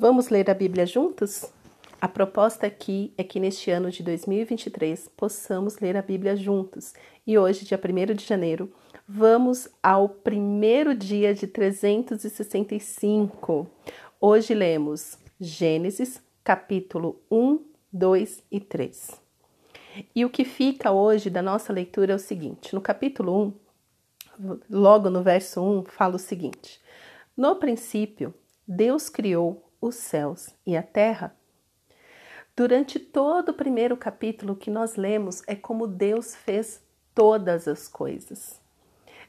Vamos ler a Bíblia juntos? A proposta aqui é que neste ano de 2023 possamos ler a Bíblia juntos. E hoje, dia 1 de janeiro, vamos ao primeiro dia de 365. Hoje lemos Gênesis, capítulo 1, 2 e 3. E o que fica hoje da nossa leitura é o seguinte: no capítulo 1, logo no verso 1, fala o seguinte: No princípio, Deus criou os céus e a terra. Durante todo o primeiro capítulo que nós lemos é como Deus fez todas as coisas.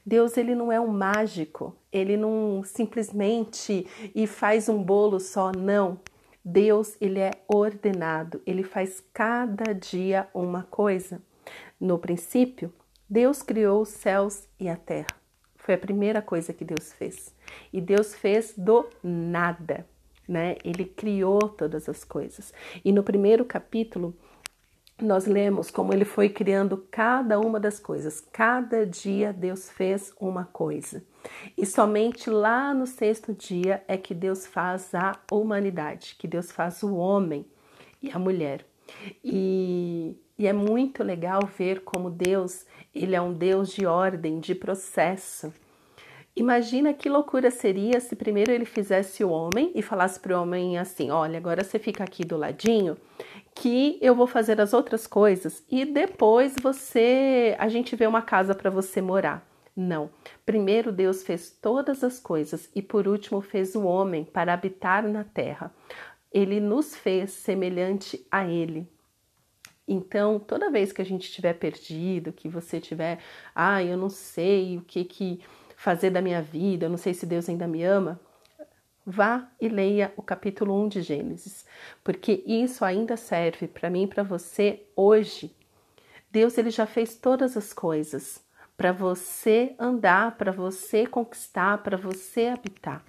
Deus ele não é um mágico, ele não simplesmente e faz um bolo só, não. Deus ele é ordenado, ele faz cada dia uma coisa. No princípio, Deus criou os céus e a terra. Foi a primeira coisa que Deus fez. E Deus fez do nada né? Ele criou todas as coisas. E no primeiro capítulo, nós lemos como ele foi criando cada uma das coisas. Cada dia Deus fez uma coisa. E somente lá no sexto dia é que Deus faz a humanidade, que Deus faz o homem e a mulher. E, e é muito legal ver como Deus, ele é um Deus de ordem, de processo. Imagina que loucura seria se primeiro ele fizesse o homem e falasse para o homem assim: olha, agora você fica aqui do ladinho, que eu vou fazer as outras coisas e depois você, a gente vê uma casa para você morar. Não. Primeiro Deus fez todas as coisas e por último fez o homem para habitar na terra. Ele nos fez semelhante a ele. Então, toda vez que a gente estiver perdido, que você tiver, ah, eu não sei o que que fazer da minha vida, eu não sei se Deus ainda me ama, vá e leia o capítulo 1 de Gênesis, porque isso ainda serve para mim e para você hoje. Deus ele já fez todas as coisas para você andar, para você conquistar, para você habitar.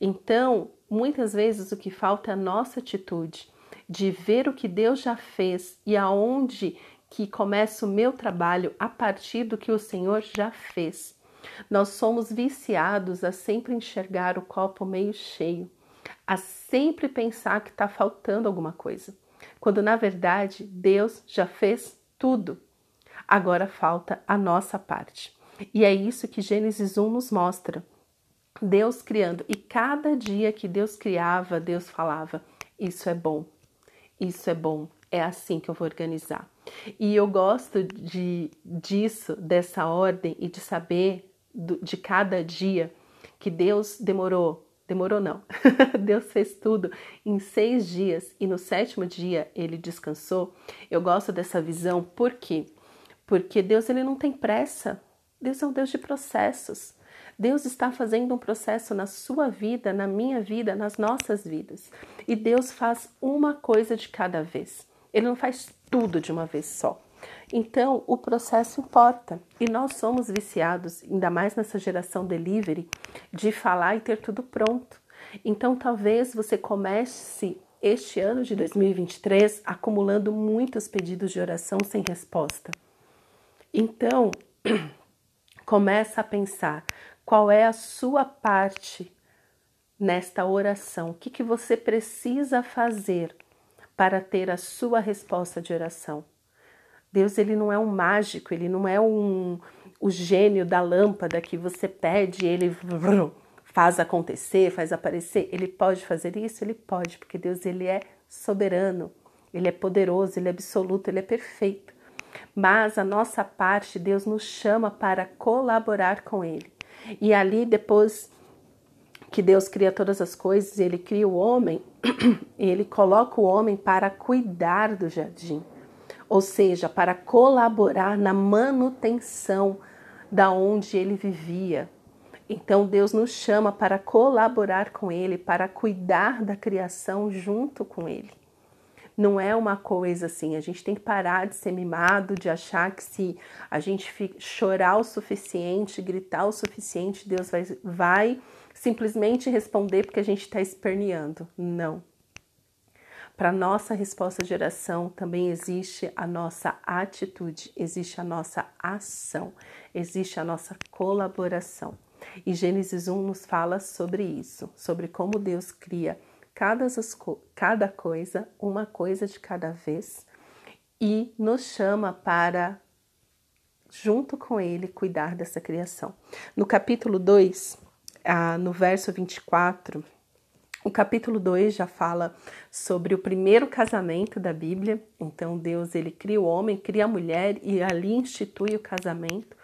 Então, muitas vezes o que falta é a nossa atitude de ver o que Deus já fez e aonde que começa o meu trabalho a partir do que o Senhor já fez. Nós somos viciados a sempre enxergar o copo meio cheio, a sempre pensar que está faltando alguma coisa, quando na verdade Deus já fez tudo. Agora falta a nossa parte. E é isso que Gênesis 1 nos mostra. Deus criando, e cada dia que Deus criava, Deus falava: Isso é bom, isso é bom, é assim que eu vou organizar. E eu gosto de, disso, dessa ordem e de saber de cada dia que Deus demorou, demorou não, Deus fez tudo em seis dias e no sétimo dia ele descansou. Eu gosto dessa visão, por quê? Porque Deus ele não tem pressa, Deus é um Deus de processos. Deus está fazendo um processo na sua vida, na minha vida, nas nossas vidas. E Deus faz uma coisa de cada vez. Ele não faz tudo de uma vez só. Então, o processo importa. E nós somos viciados, ainda mais nessa geração delivery, de falar e ter tudo pronto. Então, talvez você comece este ano de 2023 acumulando muitos pedidos de oração sem resposta. Então, começa a pensar qual é a sua parte nesta oração. O que, que você precisa fazer para ter a sua resposta de oração? Deus ele não é um mágico, ele não é um o gênio da lâmpada que você pede, ele faz acontecer, faz aparecer. Ele pode fazer isso, ele pode, porque Deus ele é soberano, ele é poderoso, ele é absoluto, ele é perfeito. Mas a nossa parte, Deus nos chama para colaborar com ele. E ali depois que Deus cria todas as coisas, ele cria o homem, ele coloca o homem para cuidar do jardim ou seja, para colaborar na manutenção da onde ele vivia. Então Deus nos chama para colaborar com ele, para cuidar da criação junto com ele. Não é uma coisa assim, a gente tem que parar de ser mimado, de achar que se a gente chorar o suficiente, gritar o suficiente, Deus vai, vai simplesmente responder porque a gente está esperneando. Não. Para nossa resposta de oração também existe a nossa atitude, existe a nossa ação, existe a nossa colaboração. E Gênesis 1 nos fala sobre isso, sobre como Deus cria cada, cada coisa, uma coisa de cada vez, e nos chama para, junto com Ele, cuidar dessa criação. No capítulo 2, ah, no verso 24, o capítulo 2 já fala sobre o primeiro casamento da Bíblia. Então Deus ele cria o homem, cria a mulher e ali institui o casamento.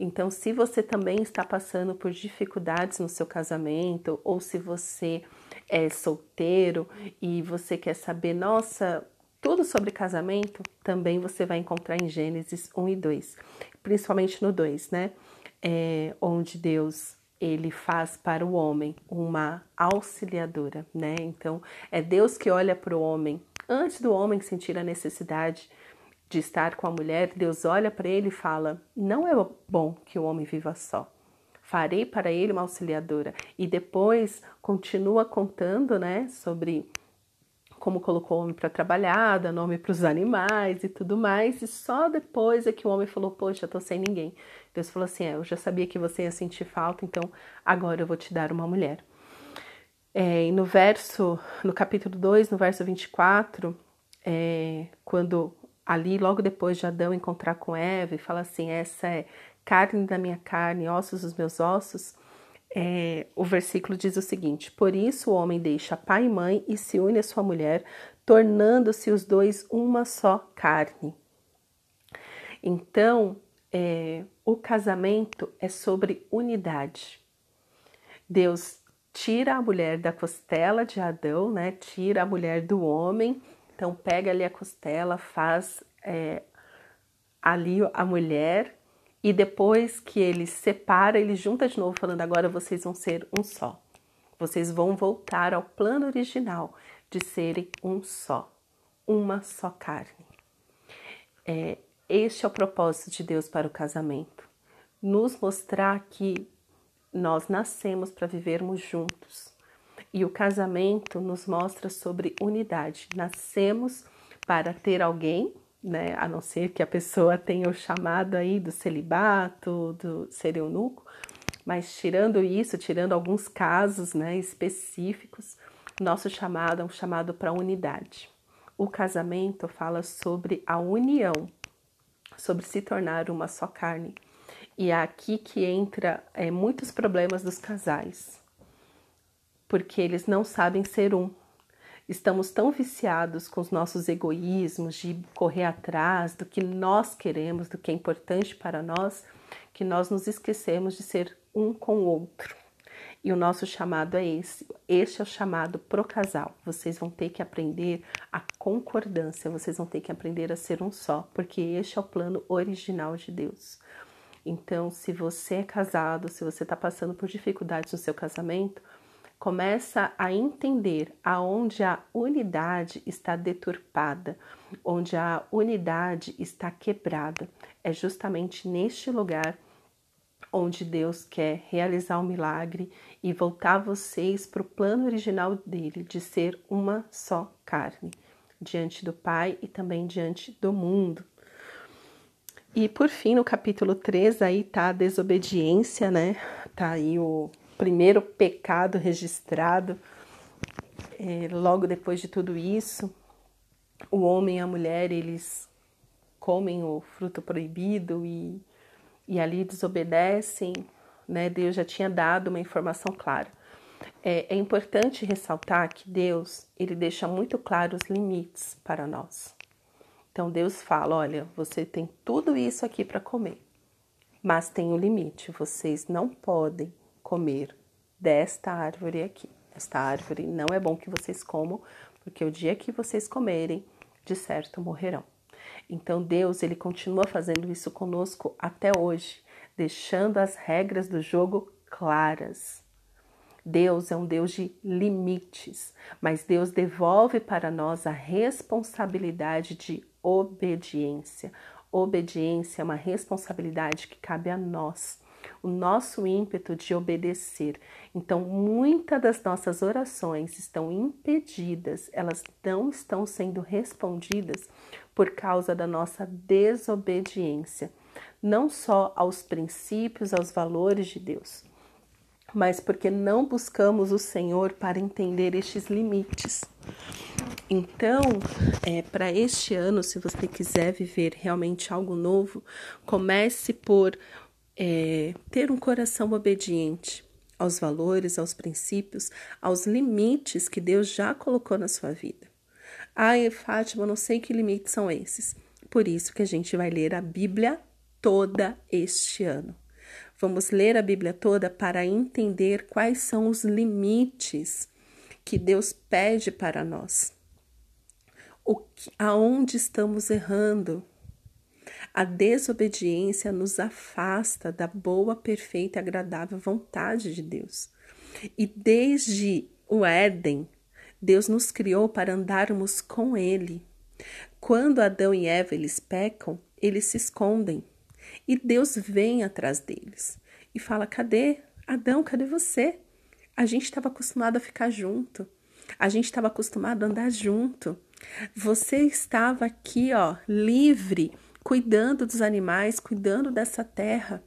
Então, se você também está passando por dificuldades no seu casamento, ou se você é solteiro e você quer saber, nossa, tudo sobre casamento, também você vai encontrar em Gênesis 1 e 2, principalmente no 2, né? É, onde Deus ele faz para o homem uma auxiliadora, né? Então, é Deus que olha para o homem antes do homem sentir a necessidade de estar com a mulher. Deus olha para ele e fala: Não é bom que o homem viva só. Farei para ele uma auxiliadora. E depois continua contando, né, sobre como colocou o homem para trabalhar, dá nome para os animais e tudo mais. E só depois é que o homem falou: Poxa, eu tô sem ninguém. Deus falou assim: é, Eu já sabia que você ia sentir falta, então agora eu vou te dar uma mulher. É, e no verso, no capítulo 2, no verso 24, é, quando ali, logo depois de Adão encontrar com Eva e fala assim: Essa é carne da minha carne, ossos dos meus ossos é, o versículo diz o seguinte: Por isso o homem deixa pai e mãe e se une à sua mulher, tornando-se os dois uma só carne. Então, é, o casamento é sobre unidade. Deus tira a mulher da costela de Adão, né? Tira a mulher do homem. Então, pega ali a costela, faz é, ali a mulher e depois que ele separa, ele junta de novo, falando: agora vocês vão ser um só. Vocês vão voltar ao plano original de serem um só, uma só carne. É, este é o propósito de Deus para o casamento: nos mostrar que nós nascemos para vivermos juntos. E o casamento nos mostra sobre unidade. Nascemos para ter alguém né? A não ser que a pessoa tenha o chamado aí do celibato, do ser eunuco, mas tirando isso, tirando alguns casos, né, específicos, nosso chamado é um chamado para unidade. O casamento fala sobre a união, sobre se tornar uma só carne. E é aqui que entra é, muitos problemas dos casais, porque eles não sabem ser um, Estamos tão viciados com os nossos egoísmos de correr atrás do que nós queremos, do que é importante para nós, que nós nos esquecemos de ser um com o outro. E o nosso chamado é esse. Este é o chamado pro casal. Vocês vão ter que aprender a concordância, vocês vão ter que aprender a ser um só, porque este é o plano original de Deus. Então, se você é casado, se você está passando por dificuldades no seu casamento, começa a entender aonde a unidade está deturpada, onde a unidade está quebrada. É justamente neste lugar onde Deus quer realizar o um milagre e voltar vocês para o plano original dele, de ser uma só carne, diante do Pai e também diante do mundo. E por fim, no capítulo 3, aí tá a desobediência, né? Tá aí o primeiro pecado registrado. É, logo depois de tudo isso, o homem e a mulher eles comem o fruto proibido e, e ali desobedecem. Né? Deus já tinha dado uma informação clara. É, é importante ressaltar que Deus ele deixa muito claro os limites para nós. Então Deus fala: olha, você tem tudo isso aqui para comer, mas tem um limite. Vocês não podem comer desta árvore aqui. Esta árvore não é bom que vocês comam, porque o dia que vocês comerem, de certo morrerão. Então Deus, ele continua fazendo isso conosco até hoje, deixando as regras do jogo claras. Deus é um Deus de limites, mas Deus devolve para nós a responsabilidade de obediência. Obediência é uma responsabilidade que cabe a nós o nosso ímpeto de obedecer. Então, muitas das nossas orações estão impedidas, elas não estão sendo respondidas por causa da nossa desobediência, não só aos princípios, aos valores de Deus, mas porque não buscamos o Senhor para entender estes limites. Então, é, para este ano, se você quiser viver realmente algo novo, comece por é, ter um coração obediente aos valores, aos princípios, aos limites que Deus já colocou na sua vida. Ai, Fátima, não sei que limites são esses. Por isso que a gente vai ler a Bíblia toda este ano. Vamos ler a Bíblia toda para entender quais são os limites que Deus pede para nós. O que, aonde estamos errando? A desobediência nos afasta da boa, perfeita e agradável vontade de Deus. E desde o Éden, Deus nos criou para andarmos com Ele. Quando Adão e Eva eles pecam, eles se escondem. E Deus vem atrás deles e fala: Cadê? Adão, cadê você? A gente estava acostumado a ficar junto. A gente estava acostumado a andar junto. Você estava aqui, ó, livre cuidando dos animais, cuidando dessa terra.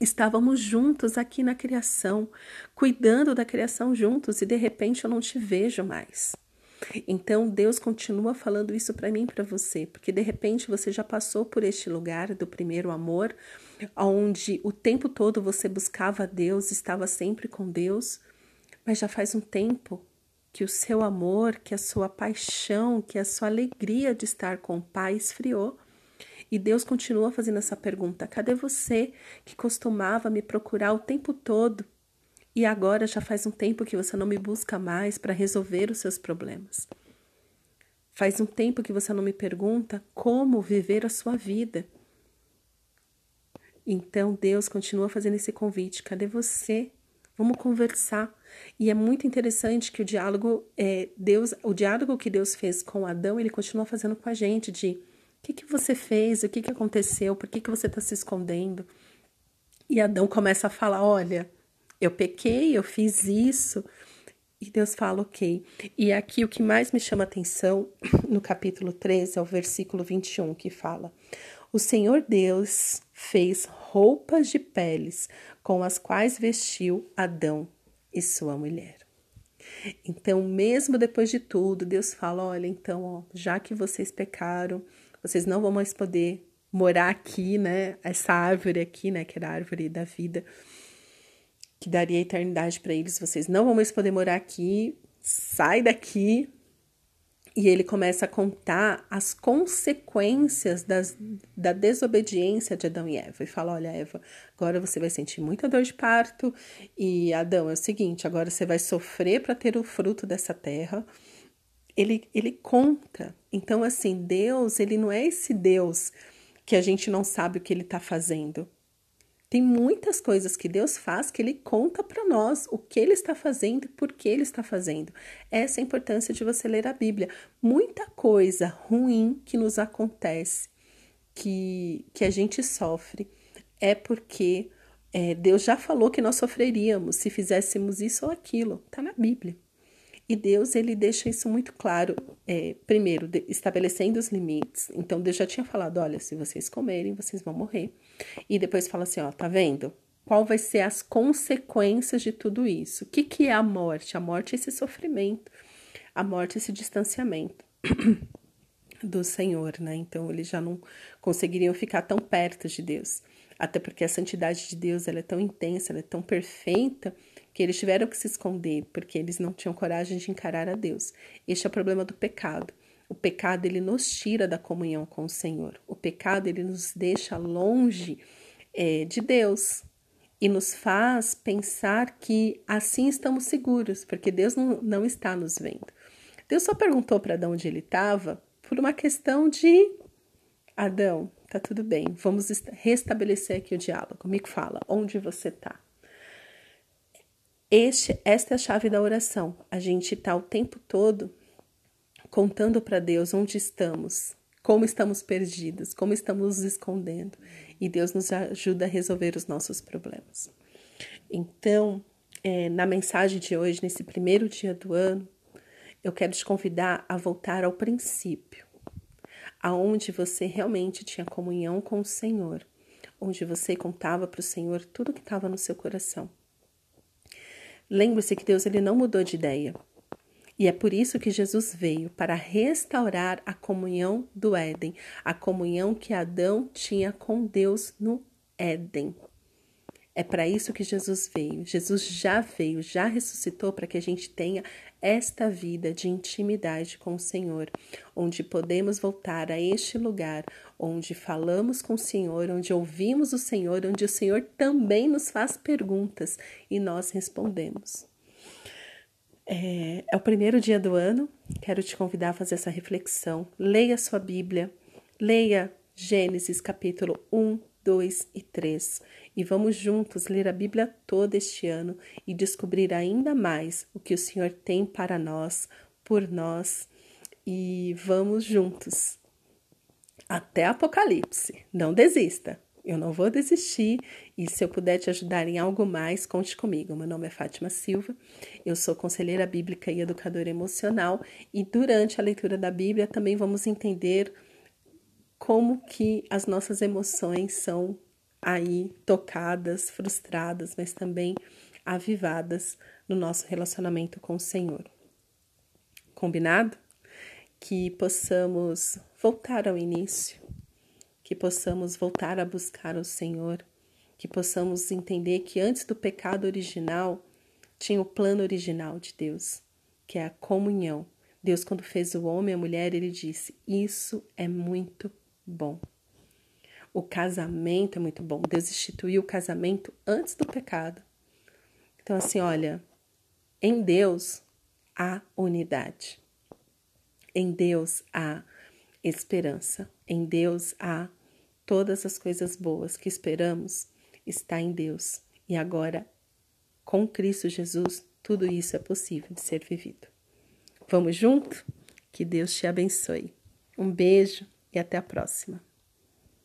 Estávamos juntos aqui na criação, cuidando da criação juntos e de repente eu não te vejo mais. Então Deus continua falando isso para mim para você, porque de repente você já passou por este lugar do primeiro amor, onde o tempo todo você buscava Deus, estava sempre com Deus, mas já faz um tempo que o seu amor, que a sua paixão, que a sua alegria de estar com o Pai esfriou. E Deus continua fazendo essa pergunta: cadê você que costumava me procurar o tempo todo? E agora já faz um tempo que você não me busca mais para resolver os seus problemas. Faz um tempo que você não me pergunta como viver a sua vida. Então Deus continua fazendo esse convite: cadê você? Vamos conversar. E é muito interessante que o diálogo, é, Deus, o diálogo que Deus fez com Adão, ele continua fazendo com a gente de o que, que você fez? O que, que aconteceu? Por que, que você está se escondendo? E Adão começa a falar: Olha, eu pequei, eu fiz isso. E Deus fala: Ok. E aqui o que mais me chama atenção no capítulo 13 é o versículo 21, que fala: O Senhor Deus fez roupas de peles com as quais vestiu Adão e sua mulher. Então, mesmo depois de tudo, Deus fala: Olha, então, ó, já que vocês pecaram, vocês não vão mais poder morar aqui, né? Essa árvore aqui, né? Que era a árvore da vida, que daria eternidade para eles. Vocês não vão mais poder morar aqui. Sai daqui. E ele começa a contar as consequências das, da desobediência de Adão e Eva. E fala: Olha, Eva, agora você vai sentir muita dor de parto. E Adão, é o seguinte: agora você vai sofrer para ter o fruto dessa terra ele, ele conta. Então, assim, Deus, ele não é esse Deus que a gente não sabe o que ele está fazendo. Tem muitas coisas que Deus faz que ele conta para nós o que ele está fazendo e por que ele está fazendo. Essa é a importância de você ler a Bíblia. Muita coisa ruim que nos acontece, que, que a gente sofre, é porque é, Deus já falou que nós sofreríamos se fizéssemos isso ou aquilo. Está na Bíblia. E Deus, ele deixa isso muito claro, é, primeiro, de, estabelecendo os limites. Então, Deus já tinha falado, olha, se vocês comerem, vocês vão morrer. E depois fala assim, ó, tá vendo? Qual vai ser as consequências de tudo isso? O que, que é a morte? A morte é esse sofrimento. A morte é esse distanciamento do Senhor, né? Então, eles já não conseguiriam ficar tão perto de Deus. Até porque a santidade de Deus, ela é tão intensa, ela é tão perfeita, que eles tiveram que se esconder porque eles não tinham coragem de encarar a Deus. Este é o problema do pecado. O pecado ele nos tira da comunhão com o Senhor. O pecado ele nos deixa longe é, de Deus e nos faz pensar que assim estamos seguros, porque Deus não, não está nos vendo. Deus só perguntou para Adão onde ele estava por uma questão de Adão, tá tudo bem, vamos restabelecer aqui o diálogo. Me fala, onde você está? Este, esta é a chave da oração. A gente está o tempo todo contando para Deus onde estamos, como estamos perdidos, como estamos nos escondendo. E Deus nos ajuda a resolver os nossos problemas. Então, é, na mensagem de hoje, nesse primeiro dia do ano, eu quero te convidar a voltar ao princípio, aonde você realmente tinha comunhão com o Senhor, onde você contava para o Senhor tudo que estava no seu coração Lembre-se que Deus ele não mudou de ideia. E é por isso que Jesus veio para restaurar a comunhão do Éden, a comunhão que Adão tinha com Deus no Éden. É para isso que Jesus veio. Jesus já veio, já ressuscitou para que a gente tenha esta vida de intimidade com o Senhor, onde podemos voltar a este lugar, onde falamos com o Senhor, onde ouvimos o Senhor, onde o Senhor também nos faz perguntas e nós respondemos. É, é o primeiro dia do ano, quero te convidar a fazer essa reflexão. Leia sua Bíblia, leia Gênesis capítulo 1, 2 e 3 e vamos juntos ler a Bíblia toda este ano e descobrir ainda mais o que o Senhor tem para nós, por nós e vamos juntos até Apocalipse. Não desista. Eu não vou desistir e se eu puder te ajudar em algo mais, conte comigo. Meu nome é Fátima Silva, eu sou conselheira bíblica e educadora emocional e durante a leitura da Bíblia também vamos entender como que as nossas emoções são aí tocadas, frustradas, mas também avivadas no nosso relacionamento com o Senhor. Combinado? Que possamos voltar ao início, que possamos voltar a buscar o Senhor, que possamos entender que antes do pecado original tinha o plano original de Deus, que é a comunhão. Deus, quando fez o homem e a mulher, ele disse: Isso é muito bom. O casamento é muito bom. Deus instituiu o casamento antes do pecado. Então, assim, olha, em Deus há unidade. Em Deus há esperança. Em Deus há todas as coisas boas que esperamos está em Deus. E agora, com Cristo Jesus, tudo isso é possível de ser vivido. Vamos junto? Que Deus te abençoe. Um beijo e até a próxima.